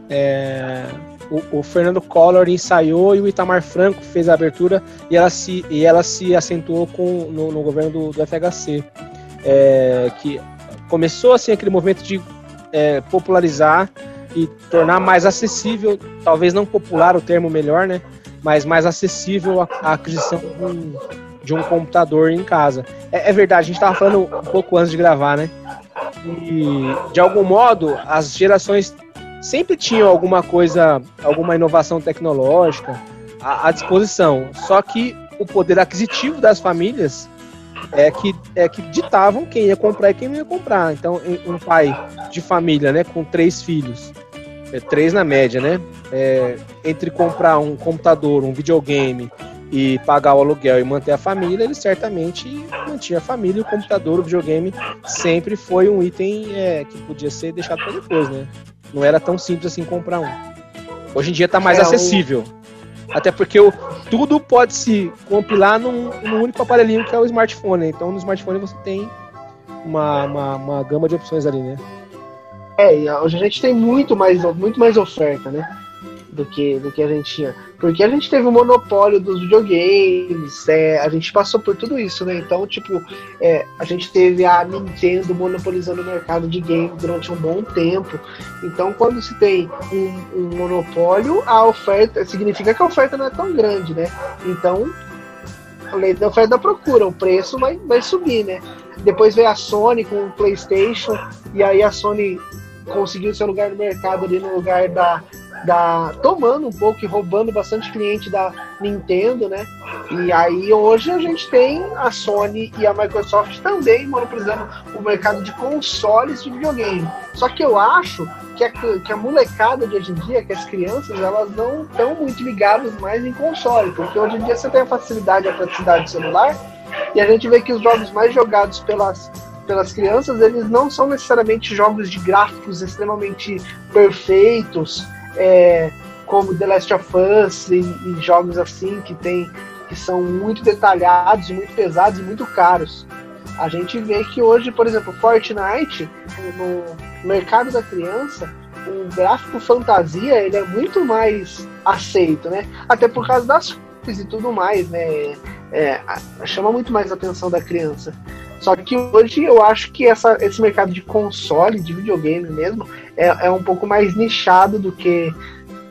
É, o, o, Fernando Collor ensaiou e o Itamar Franco fez a abertura e ela se, e ela se acentuou com, no, no governo do, do FHC. É, que começou assim aquele movimento de é, popularizar e tornar mais acessível, talvez não popular o termo melhor, né? Mas mais acessível a, a aquisição de um, de um, computador em casa. É, é verdade, a gente estava falando um pouco antes de gravar, né? E de algum modo as gerações sempre tinham alguma coisa, alguma inovação tecnológica à, à disposição. Só que o poder aquisitivo das famílias é que, é que ditavam quem ia comprar e quem não ia comprar. Então, um pai de família, né, com três filhos, é, três na média, né, é, entre comprar um computador, um videogame e pagar o aluguel e manter a família, ele certamente mantinha a família o computador, o videogame sempre foi um item é, que podia ser deixado para depois, né? Não era tão simples assim comprar um. Hoje em dia está mais é, acessível. O até porque o, tudo pode se compilar num, num, único aparelhinho que é o smartphone. Então no smartphone você tem uma, uma, uma gama de opções ali, né? É, hoje a gente tem muito mais, muito mais oferta, né? Do que, do que a gente tinha. Porque a gente teve o monopólio dos videogames, é, a gente passou por tudo isso, né? Então, tipo, é, a gente teve a Nintendo monopolizando o mercado de games durante um bom tempo. Então, quando se tem um, um monopólio, a oferta significa que a oferta não é tão grande, né? Então, a lei da oferta da procura, o preço vai, vai subir, né? Depois veio a Sony com o PlayStation, e aí a Sony conseguiu seu lugar no mercado ali no lugar da, da tomando um pouco e roubando bastante cliente da Nintendo, né? E aí hoje a gente tem a Sony e a Microsoft também monopolizando o mercado de consoles de videogame. Só que eu acho que a, que a molecada de hoje em dia, que as crianças, elas não estão muito ligadas mais em console, porque hoje em dia você tem a facilidade e a praticidade do celular, e a gente vê que os jogos mais jogados pelas pelas crianças, eles não são necessariamente jogos de gráficos extremamente perfeitos, é, como The Last of Us e, e, jogos assim que tem que são muito detalhados, muito pesados e muito caros. A gente vê que hoje, por exemplo, Fortnite, no mercado da criança, o gráfico fantasia ele é muito mais aceito, né? Até por causa das cores e tudo mais, né? É, chama muito mais a atenção da criança. Só que hoje eu acho que essa, esse mercado de console, de videogame mesmo, é, é um pouco mais nichado do que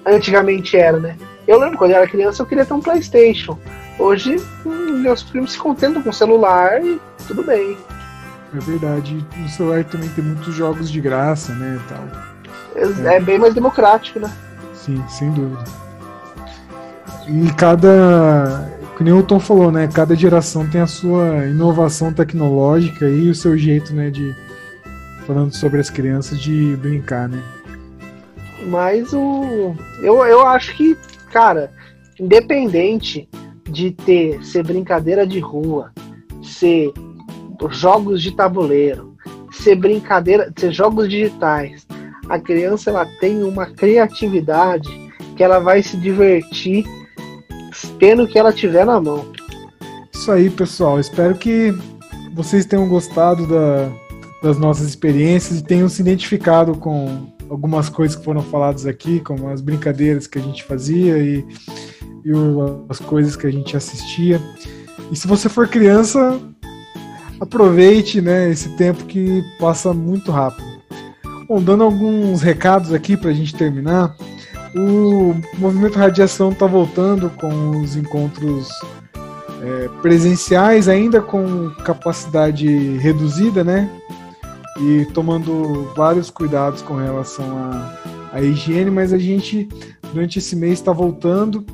antigamente era, né? Eu lembro quando eu era criança eu queria ter um Playstation. Hoje hum, meus primos se contentam com celular e tudo bem. É verdade. No celular também tem muitos jogos de graça, né? Tal. É, é bem mais democrático, né? Sim, sem dúvida. E cada. Como o Tom falou, né? Cada geração tem a sua inovação tecnológica e o seu jeito, né? De. Falando sobre as crianças, de brincar, né? Mas o. Eu, eu acho que, cara, independente de ter ser brincadeira de rua, ser jogos de tabuleiro, ser brincadeira, ser jogos digitais, a criança ela tem uma criatividade que ela vai se divertir o que ela tiver na mão. Isso aí, pessoal. Espero que vocês tenham gostado da, das nossas experiências e tenham se identificado com algumas coisas que foram faladas aqui, como as brincadeiras que a gente fazia e, e as coisas que a gente assistia. E se você for criança, aproveite né, esse tempo que passa muito rápido. Bom, dando alguns recados aqui para a gente terminar, o Movimento Radiação está voltando com os encontros é, presenciais, ainda com capacidade reduzida, né? E tomando vários cuidados com relação à, higiene, mas a gente, durante esse mês, está voltando.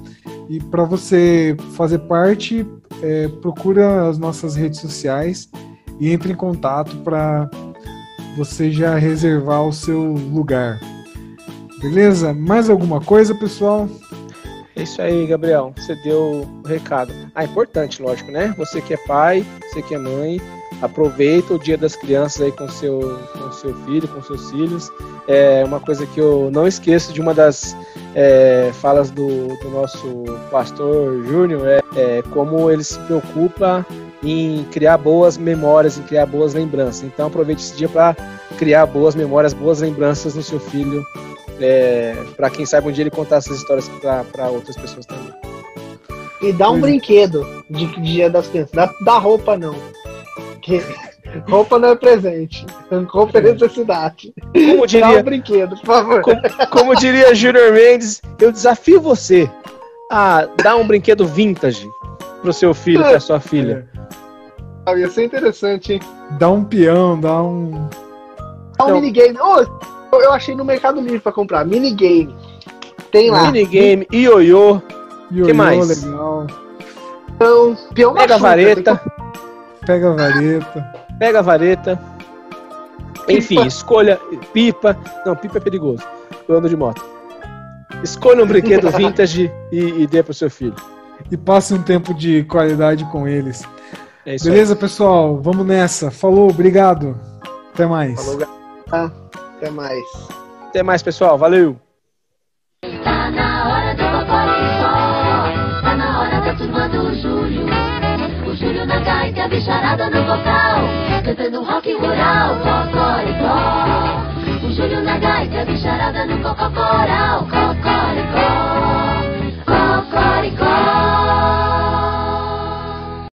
E para você fazer parte, é, procura as nossas redes sociais e entre em contato para você já reservar o seu lugar. Beleza? Mais alguma coisa, pessoal? É isso aí, Gabriel. Você deu o recado. Ah, importante, lógico, né? Você que é pai, você que é mãe, aproveita o Dia das Crianças aí com seu, com seu filho, com seus filhos. É uma coisa que eu não esqueço de uma das é, falas do, do, nosso pastor Júnior é, é, como ele se preocupa em criar boas memórias, em criar boas lembranças. Então aproveite esse dia para criar boas memórias, boas lembranças no seu filho, é, para quem sabe um dia ele contar essas histórias para outras pessoas também. E dá um pois é. brinquedo de, de Dia das Crianças, dá, dá roupa não. Que, roupa não é presente, roupa é necessidade. Como diria, dá um brinquedo, por favor. Como, como diria Junior Mendes, eu desafio você a dar um brinquedo vintage pro seu filho, pra sua filha. Ah, ia ser interessante, hein? Dá um peão, dá um. Dá um então... minigame. Oh, eu achei no Mercado Livre pra comprar. Minigame. Tem lá. Minigame, ioiô. O que mais? legal. Então, peão Pega a vareta. Pega a vareta. Pega a vareta. Enfim, pipa. escolha pipa. Não, pipa é perigoso. Eu ando de moto. Escolha um brinquedo vintage e, e dê pro seu filho. E passe um tempo de qualidade com eles. É Beleza, aí. pessoal? Vamos nessa. Falou, obrigado. Até mais. Falou, até mais. Até mais, pessoal. Valeu. Tá na hora do Popó Tá na hora da turma do Júlio. O Júlio na gaita, bicharada no vocal. Cantando rock rural, cocoricó. O Júlio na gaita, bicharada no cocó coral, cocoricó. Cocoricó.